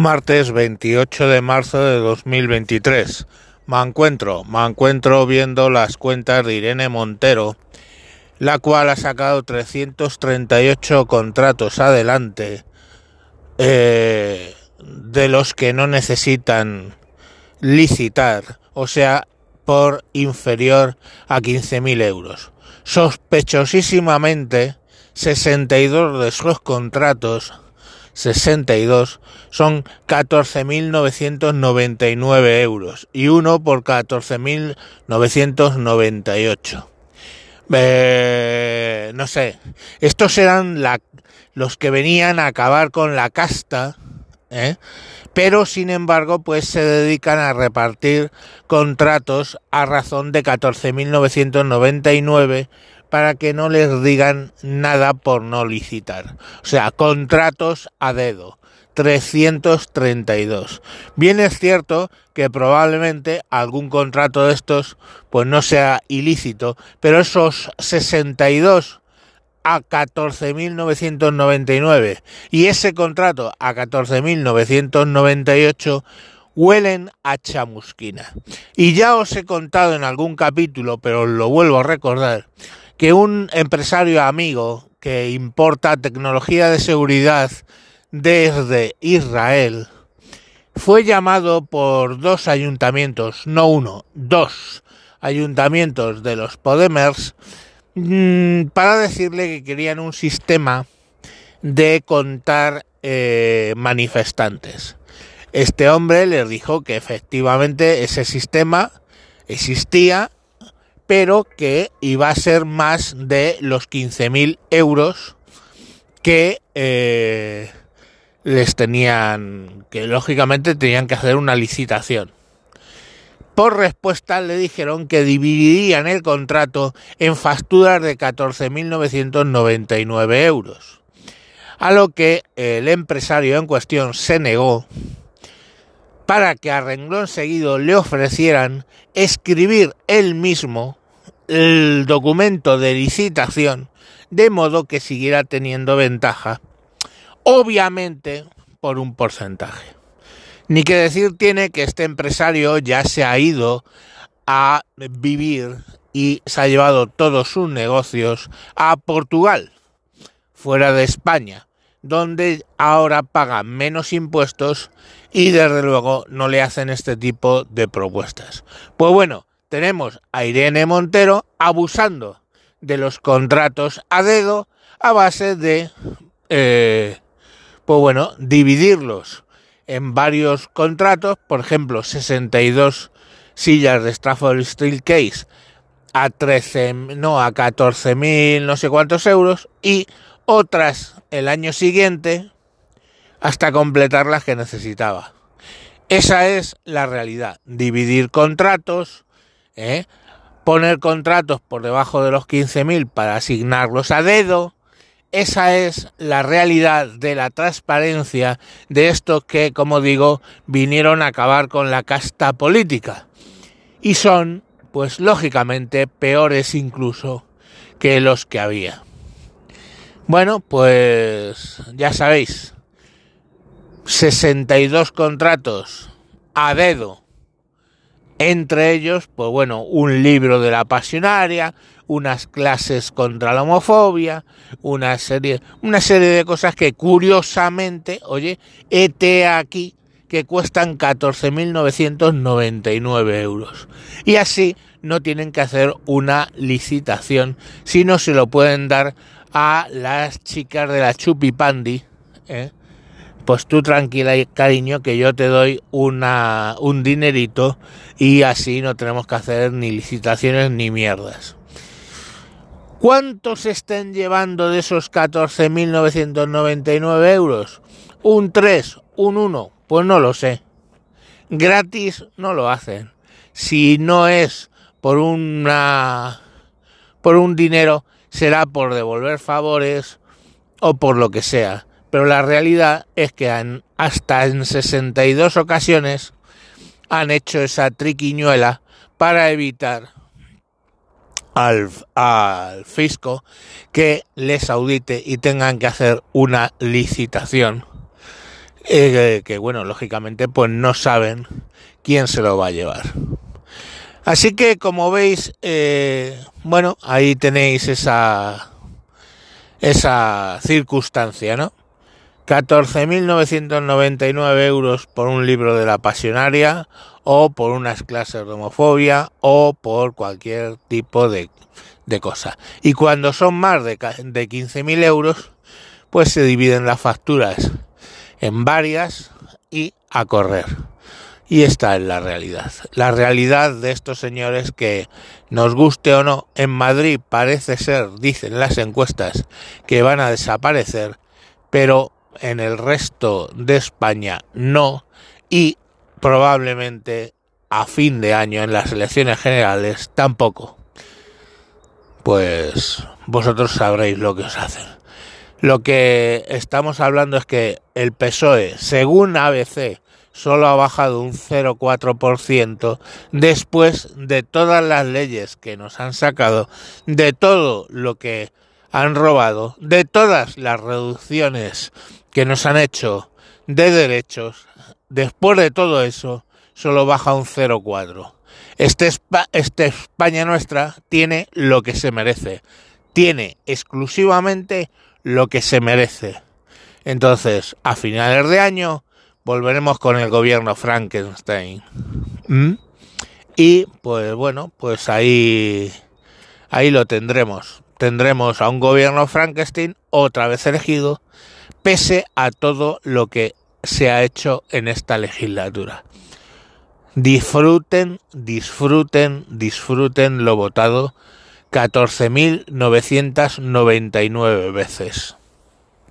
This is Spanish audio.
Martes 28 de marzo de 2023. Me encuentro, me encuentro viendo las cuentas de Irene Montero, la cual ha sacado 338 contratos adelante, eh, de los que no necesitan licitar, o sea, por inferior a 15.000 euros. Sospechosísimamente, 62 de esos contratos 62 son 14.999 euros y uno por 14.998. Eh, no sé, estos eran los que venían a acabar con la casta, ¿eh? pero sin embargo pues se dedican a repartir contratos a razón de 14.999 para que no les digan nada por no licitar. O sea, contratos a dedo. 332. Bien es cierto que probablemente algún contrato de estos pues no sea ilícito, pero esos 62 a 14.999 y ese contrato a 14.998 huelen a chamusquina. Y ya os he contado en algún capítulo, pero lo vuelvo a recordar, que un empresario amigo que importa tecnología de seguridad desde Israel fue llamado por dos ayuntamientos, no uno, dos ayuntamientos de los Podemers mm, para decirle que querían un sistema de contar eh, manifestantes. Este hombre les dijo que efectivamente ese sistema existía pero que iba a ser más de los 15.000 euros que eh, les tenían, que lógicamente tenían que hacer una licitación. Por respuesta le dijeron que dividirían el contrato en facturas de 14.999 euros. A lo que el empresario en cuestión se negó para que a renglón seguido le ofrecieran escribir él mismo el documento de licitación de modo que siguiera teniendo ventaja, obviamente por un porcentaje. Ni que decir tiene que este empresario ya se ha ido a vivir y se ha llevado todos sus negocios a Portugal, fuera de España, donde ahora paga menos impuestos y desde luego no le hacen este tipo de propuestas. Pues bueno, tenemos a Irene Montero abusando de los contratos a dedo a base de, eh, pues bueno, dividirlos en varios contratos, por ejemplo, 62 sillas de Stafford Steel Case a 13, no, a 14 mil no sé cuántos euros y otras el año siguiente hasta completar las que necesitaba. Esa es la realidad, dividir contratos, ¿eh? poner contratos por debajo de los 15.000 para asignarlos a dedo. Esa es la realidad de la transparencia de estos que, como digo, vinieron a acabar con la casta política. Y son, pues lógicamente, peores incluso que los que había. Bueno, pues ya sabéis, 62 contratos a dedo entre ellos, pues bueno, un libro de la pasionaria, unas clases contra la homofobia, una serie, una serie de cosas que curiosamente, oye, este aquí que cuestan 14.999 euros. Y así no tienen que hacer una licitación, sino se lo pueden dar a las chicas de la Chupipandi, ¿eh? Pues tú tranquila y cariño que yo te doy una, un dinerito y así no tenemos que hacer ni licitaciones ni mierdas. ¿Cuántos estén llevando de esos 14.999 euros? ¿Un 3? ¿Un 1? Pues no lo sé. Gratis no lo hacen. Si no es por una por un dinero, será por devolver favores o por lo que sea pero la realidad es que hasta en 62 ocasiones han hecho esa triquiñuela para evitar al, al, fisco que les audite y tengan que hacer una licitación. eh, que bueno, lógicamente pues no saben quién se lo va a llevar. Así que como veis, eh, bueno, ahí tenéis esa, esa circunstancia, ¿no? 14.999 euros por un libro de la pasionaria o por unas clases de homofobia o por cualquier tipo de, de cosa. Y cuando son más de, de 15.000 euros, pues se dividen las facturas en varias y a correr. Y esta es la realidad. La realidad de estos señores que, nos guste o no, en Madrid parece ser, dicen las encuestas, que van a desaparecer, pero en el resto de España no, y probablemente a fin de año en las elecciones generales tampoco. Pues vosotros sabréis lo que os hacen. Lo que estamos hablando es que el PSOE, según ABC, solo ha bajado un 0,4% después de todas las leyes que nos han sacado, de todo lo que han robado, de todas las reducciones que nos han hecho de derechos, después de todo eso, solo baja un 0,4. Este, este España nuestra tiene lo que se merece, tiene exclusivamente lo que se merece. Entonces, a finales de año, volveremos con el gobierno Frankenstein. ¿Mm? Y pues bueno, pues ahí ahí lo tendremos. Tendremos a un gobierno Frankenstein otra vez elegido, pese a todo lo que se ha hecho en esta legislatura. Disfruten, disfruten, disfruten lo votado 14.999 veces.